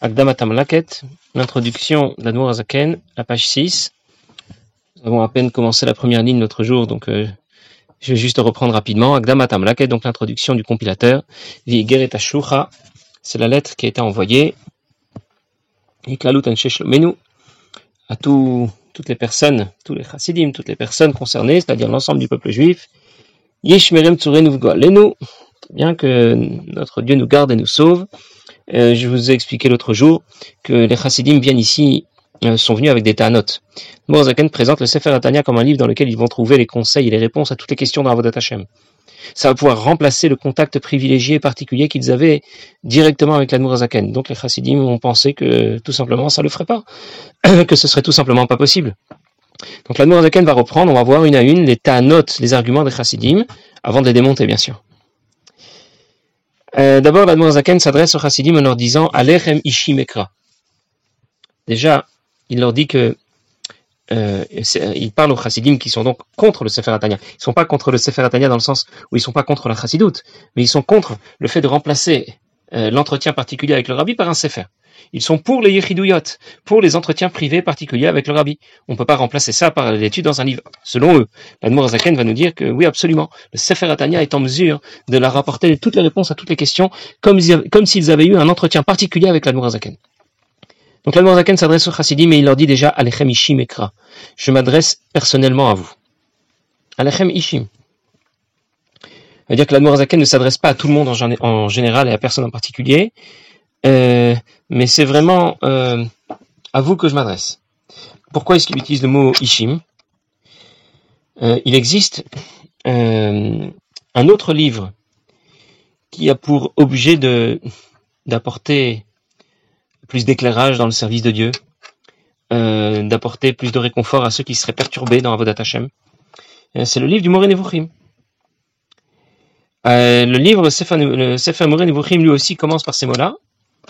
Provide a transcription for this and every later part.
Agdamatam Laket, l'introduction d'Admour Azaken, la page 6. Nous avons à peine commencé la première ligne l'autre jour, donc euh, je vais juste reprendre rapidement. Agdamatam Laket, donc l'introduction du compilateur. Vi Geret c'est la lettre qui a été envoyée. Iklalut à tout, toutes les personnes, tous les chassidim, toutes les personnes concernées, c'est-à-dire l'ensemble du peuple juif. Yishmerem Lenu, bien que notre Dieu nous garde et nous sauve. Euh, je vous ai expliqué l'autre jour que les chassidim viennent ici, euh, sont venus avec des ta'anot. Morazaken présente le Sefer Atania comme un livre dans lequel ils vont trouver les conseils et les réponses à toutes les questions dans Avodat Hashem. Ça va pouvoir remplacer le contact privilégié et particulier qu'ils avaient directement avec l'Admorazaken. Donc les chassidim ont pensé que tout simplement ça le ferait pas, que ce serait tout simplement pas possible. Donc l'Admorazaken va reprendre, on va voir une à une les ta'anot, les arguments des chassidim, avant de les démonter bien sûr. Euh, d'abord, la Zaken s'adresse aux chassidim en leur disant Alechem Ishimekra. Déjà, il leur dit que euh, il parle aux chassidim qui sont donc contre le Sefer Atania. Ils ne sont pas contre le Sefer Atania dans le sens où ils ne sont pas contre la chassidoute, mais ils sont contre le fait de remplacer euh, l'entretien particulier avec le rabbi par un Sefer. Ils sont pour les yichidouyot, pour les entretiens privés particuliers avec le rabbi. On ne peut pas remplacer ça par l'étude dans un livre. Selon eux, l'Admour Zaken va nous dire que oui, absolument, le Sefer Atania est en mesure de leur rapporter toutes les réponses à toutes les questions, comme, s'ils avaient eu un entretien particulier avec l'Admour Zaken. Donc l'Admour Zaken s'adresse aux chassidim et il leur dit déjà Alechem Ishim Ekra. Je m'adresse personnellement à vous. Alechem Ishim. Ça veut dire que l'Admour Zaken ne s'adresse pas à tout le monde en général et à personne en particulier, euh, mais c'est vraiment euh, à vous que je m'adresse. Pourquoi est-ce qu'il utilise le mot Ishim? Euh, Il existe un autre livre qui a pour objet de d'apporter plus d'éclairage dans le service de Dieu, d'apporter plus de réconfort à ceux qui seraient perturbés dans Avodat Hashem. C'est le livre du Moré Nevuchim. le livre, le Sefer, lui aussi commence par ces mots-là.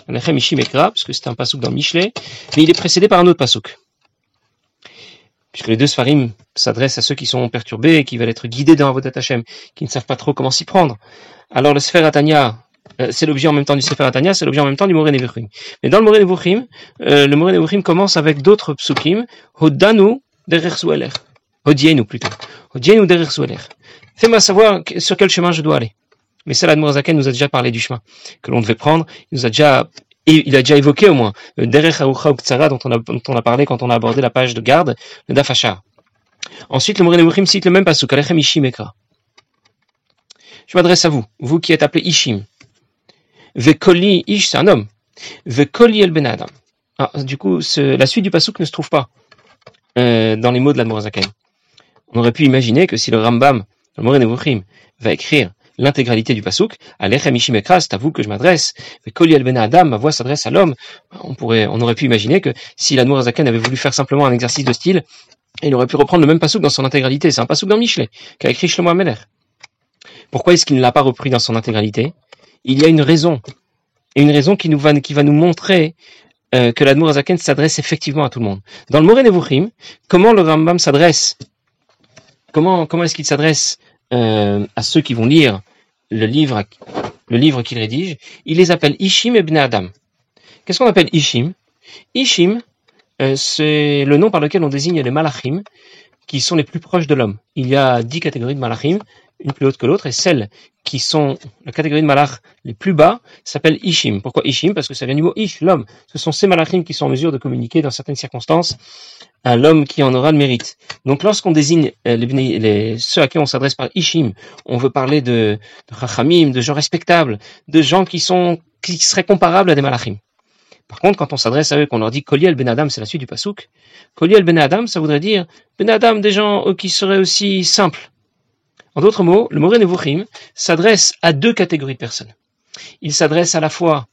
Alechem parce que c'est un pasouk dans Michelet, mais il est précédé par un autre pasouk. Puisque les deux Sfarim s'adressent à ceux qui sont perturbés et qui veulent être guidés dans Avodat Hashem, qui ne savent pas trop comment s'y prendre. Alors le Sefer Atania, euh, c'est l'objet en même temps du Sefer Atania, c'est l'objet en même temps du Moré Nevuchim. Mais dans le Moré Nevuchim, euh, le Moré Nevuchim commence avec d'autres psukim, Hodanu derer sueler. Hodienu plutôt. Hodienu derer sueler. Fais-moi savoir sur quel chemin je dois aller. Mais Salah Zaken nous a déjà parlé du chemin que l'on devait prendre. Il nous a déjà il a déjà évoqué au moins le Derech Tsara dont on, a, dont on a parlé quand on a abordé la page de garde, le Dafashar. Ensuite, le Mourine cite le même pasuk, Alechem Ishim Ekra. Je m'adresse à vous, vous qui êtes appelé Ishim. Vekoli Ish, c'est un homme. Vekoli El Ben Adam. Ah, du coup, la suite du pasuk ne se trouve pas euh, dans les mots de l'Admorazaken. On aurait pu imaginer que si le Rambam, le Mourine va écrire l'intégralité du pasouk. Alechem c'est à vous que je m'adresse. Koli ben Adam, ma voix s'adresse à l'homme. On pourrait, on aurait pu imaginer que si la Zaken avait voulu faire simplement un exercice de style, il aurait pu reprendre le même pasouk dans son intégralité. C'est un pasouk dans Michelet, qu'a écrit Shlomo Ameler. Pourquoi est-ce qu'il ne l'a pas repris dans son intégralité? Il y a une raison. Et une raison qui, nous va, qui va nous montrer euh, que l'Admour Zaken s'adresse effectivement à tout le monde. Dans le Moré Nevuchim, comment le Rambam s'adresse? Comment, comment est-ce qu'il s'adresse euh, à ceux qui vont lire le livre, qu'il rédige, il les appelle Ishim et Bnei Adam. Qu'est-ce qu'on appelle Ishim? Ishim, euh, c'est le nom par lequel on désigne les malachim, qui sont les plus proches de l'homme. Il y a dix catégories de malachim, une plus haute que l'autre, et celles qui sont la catégorie de malach les plus bas s'appellent Ishim. Pourquoi Ishim? Parce que ça vient du mot Ish, l'homme. Ce sont ces malachim qui sont en mesure de communiquer dans certaines circonstances à l'homme qui en aura le mérite. Donc lorsqu'on désigne euh, les, ceux à qui on s'adresse par Ishim, on veut parler de, de Chachamim, de gens respectables, de gens qui sont qui seraient comparables à des malachim. Par contre, quand on s'adresse à eux, qu'on leur dit Koliel Ben Adam, c'est la suite du pasouk. Koliel Ben Adam, ça voudrait dire Ben Adam, des gens qui seraient aussi simples, en d'autres mots, le Moré Nevuchim s'adresse à deux catégories de personnes. Il s'adresse à la fois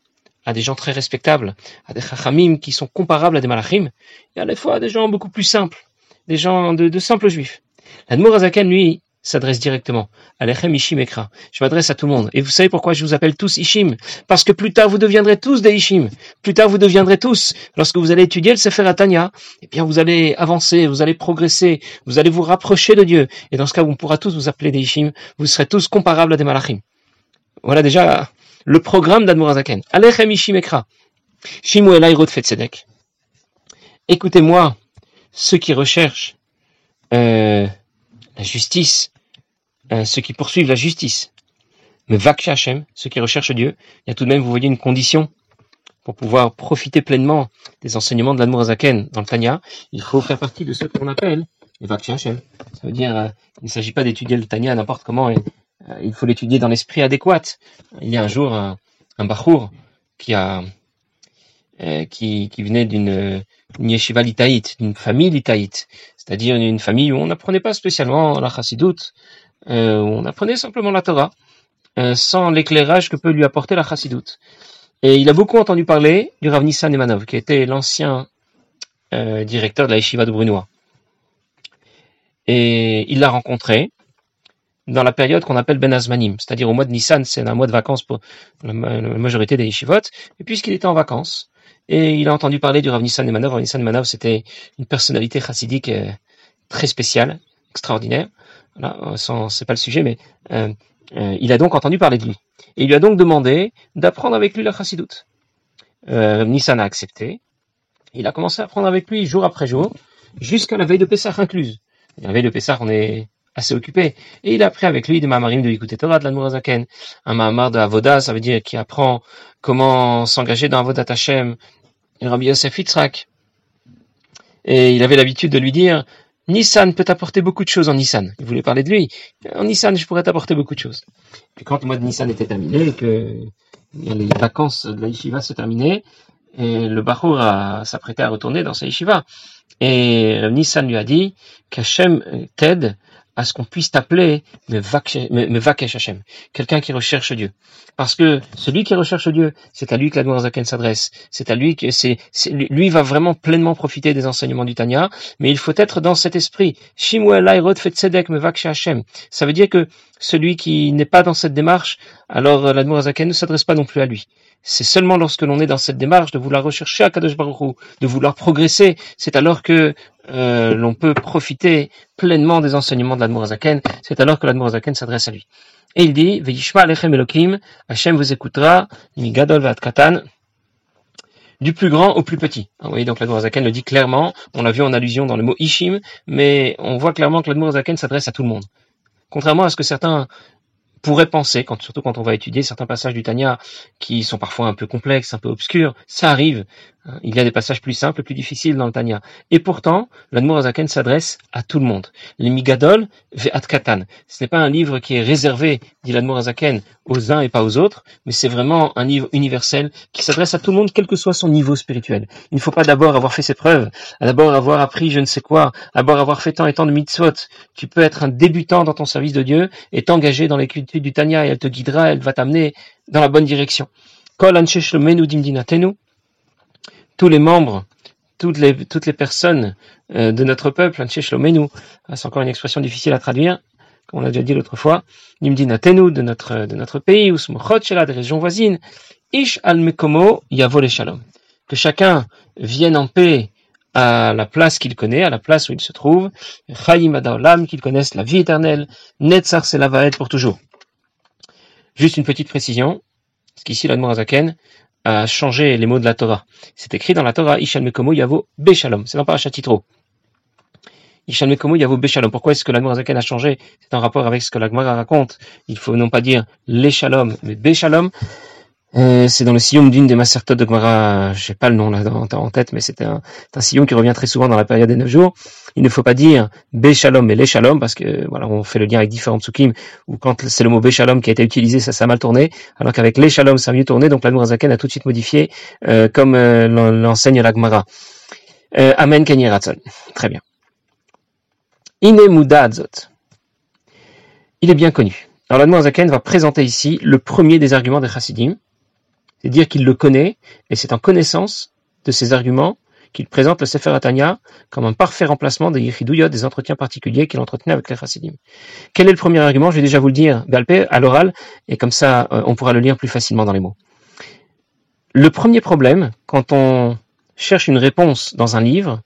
à des gens très respectables, à des chachamim qui sont comparables à des malachim, et à la fois à des gens beaucoup plus simples, des gens de, simples juifs. L'Admorazaken, lui, s'adresse directement. Alechem Ishim Ekra. Je m'adresse à tout le monde. Et vous savez pourquoi je vous appelle tous Ishim? Parce que plus tard vous deviendrez tous des Ishim. Plus tard vous deviendrez tous, lorsque vous allez étudier le Sefer Atania, eh bien vous allez avancer, vous allez progresser, vous allez vous rapprocher de Dieu. Et dans ce cas, on pourra tous vous appeler des Ishim. Vous serez tous comparables à des Malachim. Voilà déjà le programme d'Admorazaken. Alechem Ishim Ekra. Shimuel Ayrod Fetzedek. Écoutez-moi, ceux qui recherchent euh, la justice, euh, ceux qui poursuivent la justice. Mais Vak Hashem, ceux qui recherchent Dieu, il y a tout de même, vous voyez, une condition pour pouvoir profiter pleinement des enseignements de l'Admour Zaken dans le Tanya, il faut faire partie de ceux qu'on appelle les Vak Hashem. Ça veut dire, euh, il ne s'agit pas d'étudier le Tanya n'importe comment, et, il faut l'étudier dans l'esprit adéquat. Il y a un jour un, un qui a euh, qui, venait d'une yeshiva litaïte, d'une famille litaïte, c'est-à-dire une, famille où on n'apprenait pas spécialement la chassidoute, euh, on apprenait simplement la Torah, euh, sans l'éclairage que peut lui apporter la chassidoute. Et il a beaucoup entendu parler du Rav Nissan Emanov, qui était l'ancien euh, directeur de la yeshiva de Brunois. Et il l'a rencontré dans la période qu'on appelle Ben Azmanim, c'est-à-dire au mois de Nissan, c'est un mois de vacances pour la majorité des yeshivot, et puisqu'il était en vacances, et il a entendu parler du Rav Nissan Emanov. Rav Nissan Emanov, c'était une personnalité chassidique euh, très spéciale, extraordinaire. Voilà, c'est pas le sujet, mais euh, euh, il a donc entendu parler de lui. Et il lui a donc demandé d'apprendre avec lui la chassidoute. Euh, Nissan a accepté. Il a commencé à apprendre avec lui jour après jour, jusqu'à la veille de Pessah incluse. la veille de Pessah, on est assez occupé. Et il a appris avec lui des mamarim de l'écoute Torah, de l'Admorazaken. Un mamar de Avoda, ça veut dire qui apprend comment s'engager dans Avodat Hashem. Et Rabbi Yosef Yitzhak. Et il avait l'habitude de lui dire, Nissan peut t'apporter beaucoup de choses en Nissan. Il voulait parler de lui. En Nissan, je pourrais t'apporter beaucoup de choses. Puis quand le mois de Nissan était terminé, que les vacances de la yeshiva se terminaient, et le Bachour s'apprêtait à retourner dans sa yeshiva. Et Nissan lui a dit qu'Hachem t'aide à ce qu'on puisse t'appeler Mevakesh Hashem, quelqu'un qui recherche Dieu. Parce que celui qui recherche Dieu, c'est à lui que la Zaken s'adresse. C'est à lui que c'est, lui va vraiment pleinement profiter des enseignements du Tanya, mais il faut être dans cet esprit. Ça veut dire que celui qui n'est pas dans cette démarche, alors la Zaken ne s'adresse pas non plus à lui. C'est seulement lorsque l'on est dans cette démarche de vouloir rechercher à Kadosh Baruch de vouloir progresser, c'est alors que euh, l'on peut profiter pleinement des enseignements de l'Admorazaken, c'est alors que l'Admorazaken s'adresse à lui. Et il dit, Veishma Alechem Elohim, Hachem vous écoutera, Gadol Katan, du plus grand au plus petit. Vous voyez, donc l'Admorazaken le dit clairement, on l'a vu en allusion dans le mot Ishim, mais on voit clairement que l'Admorazaken s'adresse à tout le monde. Contrairement à ce que certains pourrait penser, surtout quand on va étudier certains passages du Tanya qui sont parfois un peu complexes, un peu obscurs, ça arrive. Hein. Il y a des passages plus simples, plus difficiles dans le Tanya. Et pourtant, l'Admour Azaken s'adresse à tout le monde. Les Migadol ve'at katan. Ce n'est pas un livre qui est réservé, dit l'Admour Azaken, aux uns et pas aux autres, mais c'est vraiment un livre universel qui s'adresse à tout le monde, quel que soit son niveau spirituel. Il ne faut pas d'abord avoir fait ses preuves, d'abord avoir appris je ne sais quoi, d'abord avoir fait tant et tant de mitzvot. Tu peux être un débutant dans ton service de Dieu et t'engager dans l'étude du Tanya et elle te guidera, elle va t'amener dans la bonne direction. Kol tous les membres, toutes les, personnes euh, de notre peuple, ah, c'est encore une expression difficile à traduire, comme on l'a déjà dit l'autre fois, Nimdinatenu, de notre, de notre pays, ou des régions voisines, Ish al Mekomo Yavo Shalom. Que chacun vienne en paix à la place qu'il connaît, à la place où il se trouve, Chayim Adaolam, qu'il connaisse la vie éternelle, Netzar Selavaed pour toujours. Juste une petite précision, parce qu'ici l'Admorazaken a changé les mots de la Torah. C'est écrit dans la Torah, Ishal Mekomo Yavo Beshalom. C'est dans pas Titro. Ishal Mekomo Yavo Beshalom. Pourquoi est-ce que l'Admorazaken a changé? C'est en rapport avec ce que la Gemara raconte. Il faut non pas dire les Shalom, mais Beshalom. Euh, c'est dans le sillon d'une des Masertot de Gemara, j'ai pas le nom là en tête, mais c'est un, un, sillon qui revient très souvent dans la période des neuf jours. Il ne faut pas dire Béchalom et l'Échalom, parce que voilà, on fait le lien avec différents psukim, où quand c'est le mot Béchalom qui a été utilisé, ça, a mal tourné, alors qu'avec l'Échalom, ça a mieux tourné, donc la Zaken a tout de suite modifié, euh, comme euh, l'enseigne la Gemara. Amen Kenyeratson. Très bien. Ine Adzot. Il est bien connu. Alors la Zaken va présenter ici le premier des arguments des Chassidim, c'est dire qu'il le connaît, et c'est en connaissance de ces arguments qu'il présente le Sefer Atania comme un parfait remplacement des Yechidouya, des entretiens particuliers qu'il entretenait avec les Chassidim. Quel est le premier argument? Je vais déjà vous le dire, Balpé, à l'oral, et comme ça, euh, on pourra le lire plus facilement dans les mots. Le premier problème, quand on cherche une réponse dans un livre,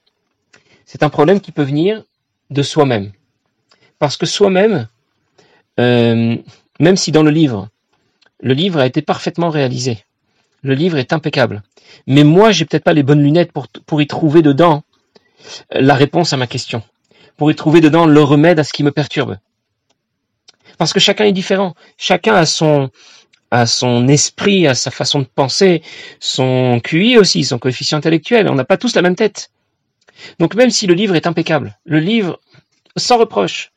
c'est un problème qui peut venir de soi-même. Parce que soi-même, euh, même si dans le livre, le livre a été parfaitement réalisé, le livre est impeccable. Mais moi, j'ai peut-être pas les bonnes lunettes pour, y trouver dedans la réponse à ma question, pour y trouver dedans le remède à ce qui me perturbe. Parce que chacun est différent. Chacun a son, son esprit, a sa façon de penser, son QI aussi, son coefficient intellectuel. On n'a pas tous la même tête. Donc même si le livre est impeccable, le livre sans reproche,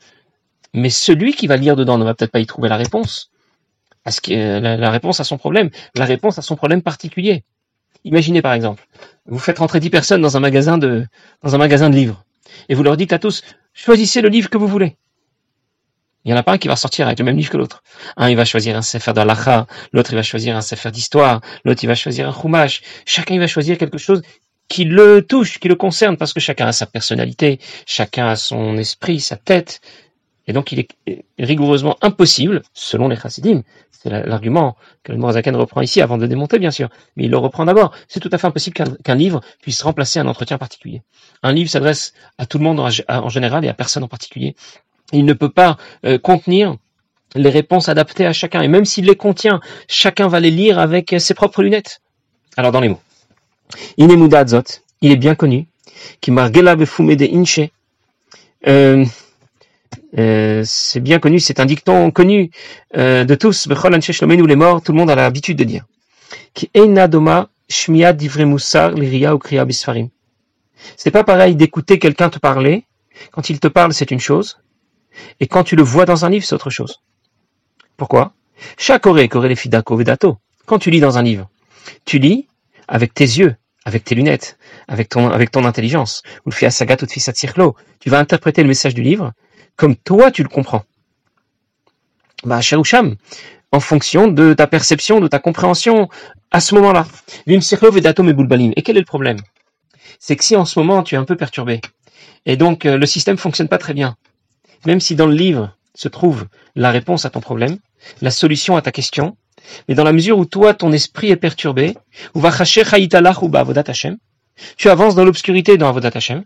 mais celui qui va lire dedans ne va peut-être pas y trouver la réponse. Que la, réponse à son problème, la réponse à son problème particulier. Imaginez par exemple, vous faites rentrer dix personnes dans un magasin de, dans un magasin de livres, et vous leur dites à tous, choisissez le livre que vous voulez. Il n'y en a pas un qui va sortir avec le même livre que l'autre. Un, il va choisir un sefer d'Alacha, l'autre, il va choisir un sefer d'histoire, l'autre, il va choisir un chumash. Chacun, il va choisir quelque chose qui le touche, qui le concerne, parce que chacun a sa personnalité, chacun a son esprit, sa tête. Et donc, il est rigoureusement impossible, selon les chassidim, c'est l'argument que le Morazaken reprend ici avant de démonter, bien sûr, mais il le reprend d'abord. C'est tout à fait impossible qu'un livre puisse remplacer un entretien particulier. Un livre s'adresse à tout le monde en, général et à personne en particulier. Il ne peut pas euh, contenir les réponses adaptées à chacun. Et même s'il les contient, chacun va les lire avec ses propres lunettes. Alors dans les mots. Il est bien connu. Qui margela de inche. Euh, c'est bien connu, c'est un dicton connu euh, de tous. Les morts, tout le monde a l'habitude de dire. Qui liria. C'est pas pareil d'écouter quelqu'un te parler. Quand il te parle, c'est une chose. Et quand tu le vois dans un livre, c'est autre chose. Pourquoi? Chaque oré, les fidako vedato. Quand tu lis dans un livre, tu lis avec tes yeux, avec tes lunettes, avec ton, avec ton intelligence. Ou le sagat ou le Tu vas interpréter le message du livre comme toi tu le comprends. Bah, Sham, en fonction de ta perception, de ta compréhension à ce moment-là. Et quel est le problème? C'est que si en ce moment tu es un peu perturbé, et donc euh, le système fonctionne pas très bien, même si dans le livre se trouve la réponse à ton problème, la solution à ta question, mais dans la mesure où toi, ton esprit est perturbé, ou tu avances dans l'obscurité dans Avodat Hashem,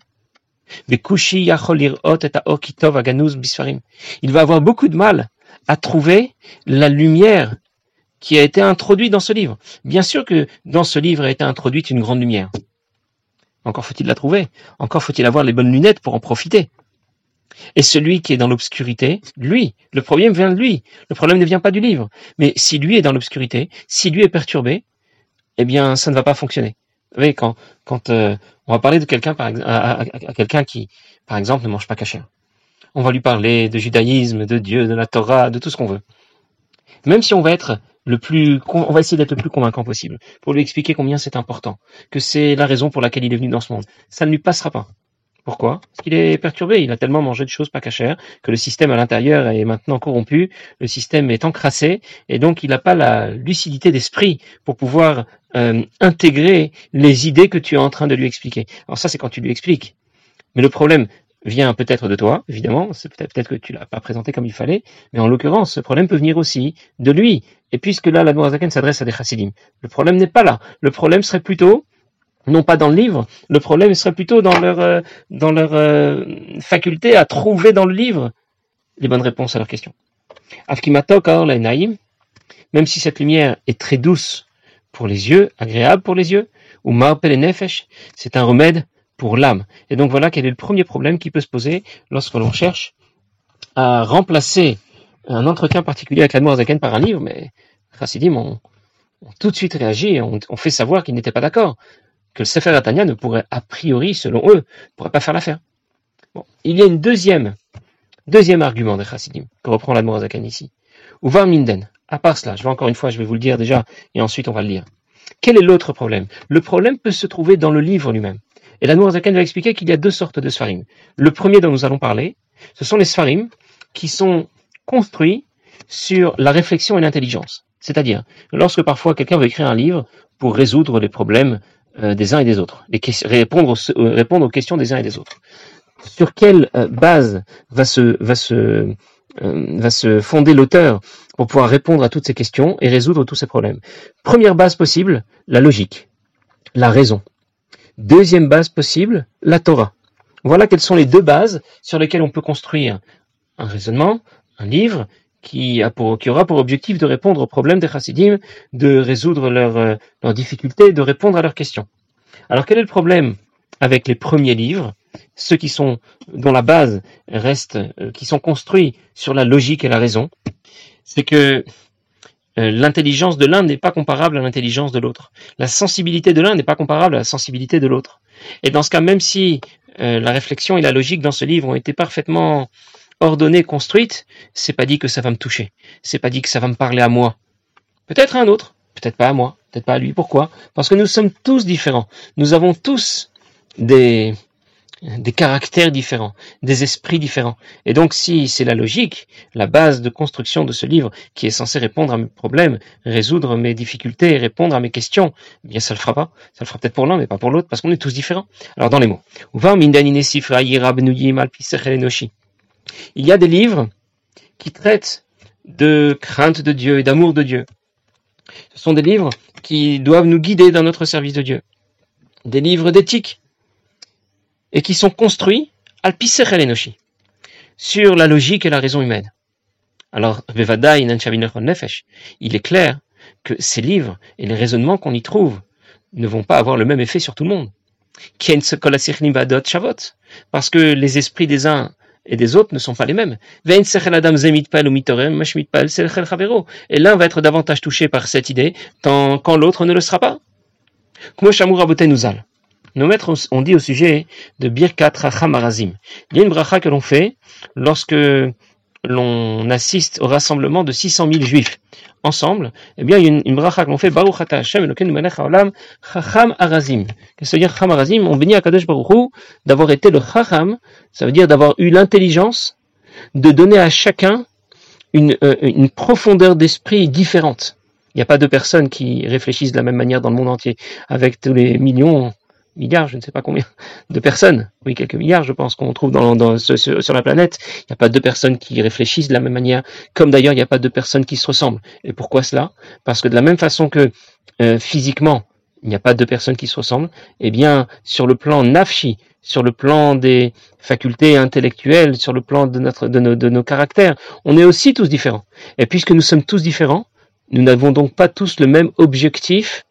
il va avoir beaucoup de mal à trouver la lumière qui a été introduite dans ce livre. Bien sûr que dans ce livre a été introduite une grande lumière. Encore faut-il la trouver. Encore faut-il avoir les bonnes lunettes pour en profiter. Et celui qui est dans l'obscurité, lui, le problème vient de lui. Le problème ne vient pas du livre. Mais si lui est dans l'obscurité, si lui est perturbé, eh bien, ça ne va pas fonctionner. Vous voyez, quand, quand euh, on va parler de quelqu'un, par à, à, quelqu'un qui, par exemple, ne mange pas caché. On va lui parler de judaïsme, de Dieu, de la Torah, de tout ce qu'on veut. Même si on va être le plus, on va essayer d'être le plus convaincant possible pour lui expliquer combien c'est important, que c'est la raison pour laquelle il est venu dans ce monde. Ça ne lui passera pas. Pourquoi? Parce qu'il est perturbé, il a tellement mangé de choses pas cachères que le système à l'intérieur est maintenant corrompu, le système est encrassé, et donc il n'a pas la lucidité d'esprit pour pouvoir euh, intégrer les idées que tu es en train de lui expliquer. Alors ça, c'est quand tu lui expliques. Mais le problème vient peut-être de toi, évidemment, c'est peut-être peut que tu l'as pas présenté comme il fallait, mais en l'occurrence, ce problème peut venir aussi de lui. Et puisque là, la Zaken s'adresse à des chassidim, le problème n'est pas là. Le problème serait plutôt non pas dans le livre. Le problème serait plutôt dans leur, euh, dans leur euh, faculté à trouver dans le livre les bonnes réponses à leurs questions. Même si cette lumière est très douce pour les yeux, agréable pour les yeux, ou nefesh, c'est un remède pour l'âme. Et donc voilà quel est le premier problème qui peut se poser lorsque l'on cherche à remplacer un entretien particulier avec l'Admorazaken par un livre, mais Chassidim ont, tout de suite réagi et ont, fait savoir qu'ils n'étaient pas d'accord que le Sefer Atania ne pourrait, a priori, selon eux, ne pourrait pas faire l'affaire. Bon. Il y a une deuxième, deuxième argument de Chassidim, que reprend l'Admorazakan ici. Ou va Minden. À part cela, je vais encore une fois, je vais vous le dire déjà, et ensuite on va le lire. Quel est l'autre problème? Le problème peut se trouver dans le livre lui-même. Et l'Admorazakan va expliquer qu'il y a deux sortes de Sfarim. Le premier dont nous allons parler, ce sont les Sfarim qui sont construits sur la réflexion et l'intelligence. C'est-à-dire, lorsque parfois quelqu'un veut écrire un livre pour résoudre les problèmes euh, des uns et des autres, les répondre, euh, répondre aux questions des uns et des autres. Sur quelle euh, base va se, va se, va se fonder l'auteur pour pouvoir répondre à toutes ces questions et résoudre tous ces problèmes? Première base possible, la logique, la raison. Deuxième base possible, la Torah. Voilà quelles sont les deux bases sur lesquelles on peut construire un raisonnement, un livre qui, aura pour objectif de répondre aux problèmes des chassidim, de résoudre leurs, euh, leurs difficultés, de répondre à leurs questions. Alors quel est le problème avec les premiers livres, ceux qui sont dont la base reste, euh, qui sont construits sur la logique et la raison, c'est que euh, l'intelligence de l'un n'est pas comparable à l'intelligence de l'autre. La sensibilité de l'un n'est pas comparable à la sensibilité de l'autre. Et dans ce cas, même si la réflexion et la logique dans ce livre ont été parfaitement ordonnées, construites, c'est pas dit que ça va me toucher. C'est pas dit que ça va me parler à moi. Peut-être à un autre, peut-être pas à moi, peut-être pas à lui. Pourquoi? Parce que nous sommes tous différents. Nous avons tous des, caractères différents, des esprits différents. Et donc si c'est la logique, la base de construction de ce livre qui est censé répondre à mes problèmes, résoudre mes difficultés, répondre à mes questions, eh bien ça le fera pas. Ça le fera peut-être pour l'un, mais pas pour l'autre, parce qu'on est tous différents. Alors dans les mots. Il y a des livres qui traitent de crainte de Dieu et d'amour de Dieu. Ce sont des livres qui doivent nous guider dans notre service de Dieu. Des livres d'éthique et qui sont construits al enoshi sur la logique et la raison humaine. Alors, il est clair que ces livres et les raisonnements qu'on y trouve ne vont pas avoir le même effet sur tout le monde. Parce que les esprits des uns et des autres ne sont pas les mêmes. Et l'un va être davantage touché par cette idée, tant quand l'autre ne le sera pas. Nos maîtres ont dit au sujet de Birkat Racham Il y a une bracha que l'on fait lorsque l'on assiste au rassemblement de 600 000 juifs ensemble, eh bien, il y a une, bracha que l'on fait, Baruch Ata Hashem, Eloken Melech Haolam, Chacham Arazim. Qu'est-ce que veut dire Chacham Arazim? On bénit à Kadosh Baruch d'avoir été le Chacham, ça veut dire d'avoir eu l'intelligence de donner à chacun une, euh, une profondeur d'esprit différente. Il n'y a pas deux personnes qui réfléchissent de la même manière dans le monde entier, avec tous les millions milliards, je ne sais pas combien de personnes, oui quelques milliards je pense qu'on trouve dans, dans sur, la planète, il n'y a pas deux personnes qui réfléchissent de la même manière, comme d'ailleurs il n'y a pas deux personnes qui se ressemblent. Et pourquoi cela? Parce que de la même façon que euh, physiquement il n'y a pas deux personnes qui se ressemblent, eh bien sur le plan nafshi, sur le plan des facultés intellectuelles, sur le plan de, notre, de, nos, de nos caractères, on est aussi tous différents. Et puisque nous sommes tous différents, nous n'avons donc pas tous le même objectif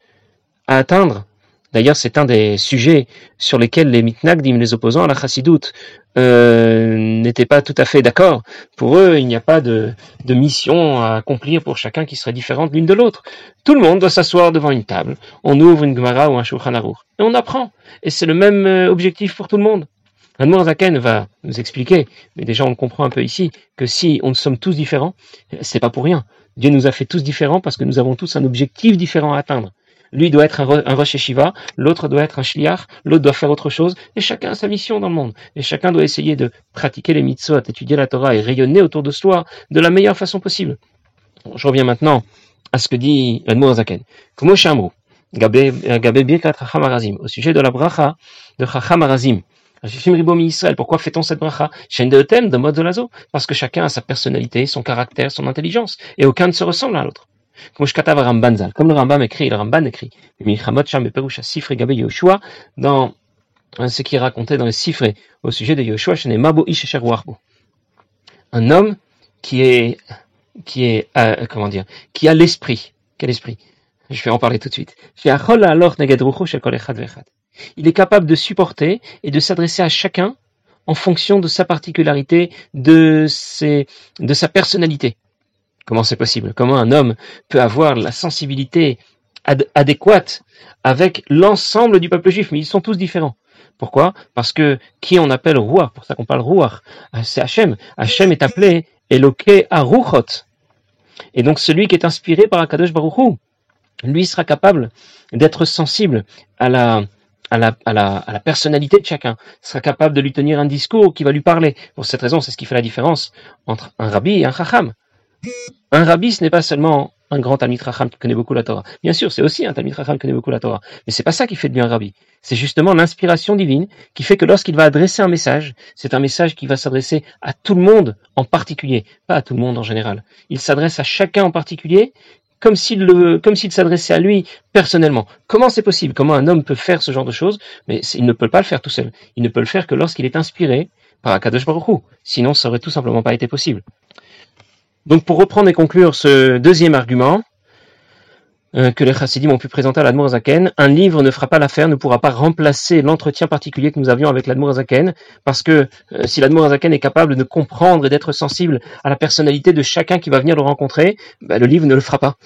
à atteindre D'ailleurs, c'est un des sujets sur lesquels les mitnagdim, les opposants à la chassidoute, euh, n'étaient pas tout à fait d'accord. Pour eux, il n'y a pas de, mission à accomplir pour chacun qui serait différente l'une de l'autre. Tout le monde doit s'asseoir devant une table. On ouvre une Gemara ou un Shulchan Aruch et on apprend. Et c'est le même euh, objectif pour tout le monde. Admor Zaken va nous expliquer, mais déjà on le comprend un peu ici, que si on sommes tous différents, c'est pas pour rien. Dieu nous a fait tous différents parce que nous avons tous un objectif différent à atteindre. Lui doit être un, un Rosh Shiva, l'autre doit être un Shliach, l'autre doit faire autre chose, et chacun a sa mission dans le monde. Et chacun doit essayer de pratiquer les mitzvot, étudier la Torah et rayonner autour de soi de la meilleure façon possible. Je reviens maintenant à ce que dit l'Admour Zaken. Au sujet de la bracha de Chacham Arazim. Pourquoi fait-on cette bracha? Chaîne de de mode de l'azo Parce que chacun a sa personnalité, son caractère, son intelligence, et aucun ne se ressemble à l'autre. Comme le Rambam écrit, le Ramban écrit, dans ce qui est raconté dans les Sifre au sujet de Yoshua, un homme qui est, qui est, euh, comment dire, qui a l'esprit. Quel esprit? Je vais en parler tout de suite. Il est capable de supporter et de s'adresser à chacun en fonction de sa particularité, de, ses, de sa personnalité. Comment c'est possible? Comment un homme peut avoir la sensibilité adéquate avec l'ensemble du peuple juif? Mais ils sont tous différents. Pourquoi? Parce que qui on appelle roi, pour ça qu'on parle roi, c'est Hachem. Hachem est appelé Eloke Aruchot. Et donc celui qui est inspiré par Akadosh Baruchou, lui sera capable d'être sensible à la, personnalité de chacun, sera capable de lui tenir un discours qui va lui parler. Pour cette raison, c'est ce qui fait la différence entre un rabbi et un chacham. Un rabbi, ce n'est pas seulement un grand Talmid Racham qui connaît beaucoup la Torah. Bien sûr, c'est aussi un Talmid Racham qui connaît beaucoup la Torah. Mais c'est pas ça qui fait de lui un rabbi. C'est justement l'inspiration divine qui fait que lorsqu'il va adresser un message, c'est un message qui va s'adresser à tout le monde en particulier, pas à tout le monde en général. Il s'adresse à chacun en particulier comme s'il comme s'il s'adressait à lui personnellement. Comment c'est possible? Comment un homme peut faire ce genre de choses? Mais il ne peut pas le faire tout seul. Il ne peut le faire que lorsqu'il est inspiré par Akadosh Baruch Hu. Sinon, ça aurait tout simplement pas été possible. Donc pour reprendre et conclure ce deuxième argument, euh, que les chassidim ont pu présenter à l'Admour Zaken, un livre ne fera pas l'affaire, ne pourra pas remplacer l'entretien particulier que nous avions avec l'Admour Zaken, parce que euh, si l'Admour Zaken est capable de comprendre et d'être sensible à la personnalité de chacun qui va venir le rencontrer, ben, le livre ne le fera pas.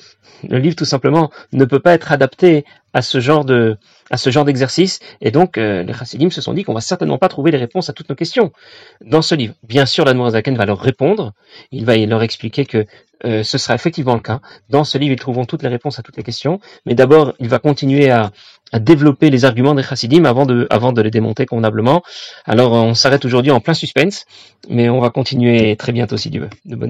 Le livre, tout simplement, ne peut pas être adapté à ce genre de à ce genre d'exercice et donc euh, les chassidim se sont dit qu'on va certainement pas trouver les réponses à toutes nos questions dans ce livre. Bien sûr, l'Admour Zaken va leur répondre, il va leur expliquer que euh, ce sera effectivement le cas. Dans ce livre, ils trouveront toutes les réponses à toutes les questions, mais d'abord, il va continuer à, développer les arguments des chassidim avant de, avant de les démonter convenablement. Alors, on s'arrête aujourd'hui en plein suspense, mais on va continuer très bientôt si Dieu veut. De bonnes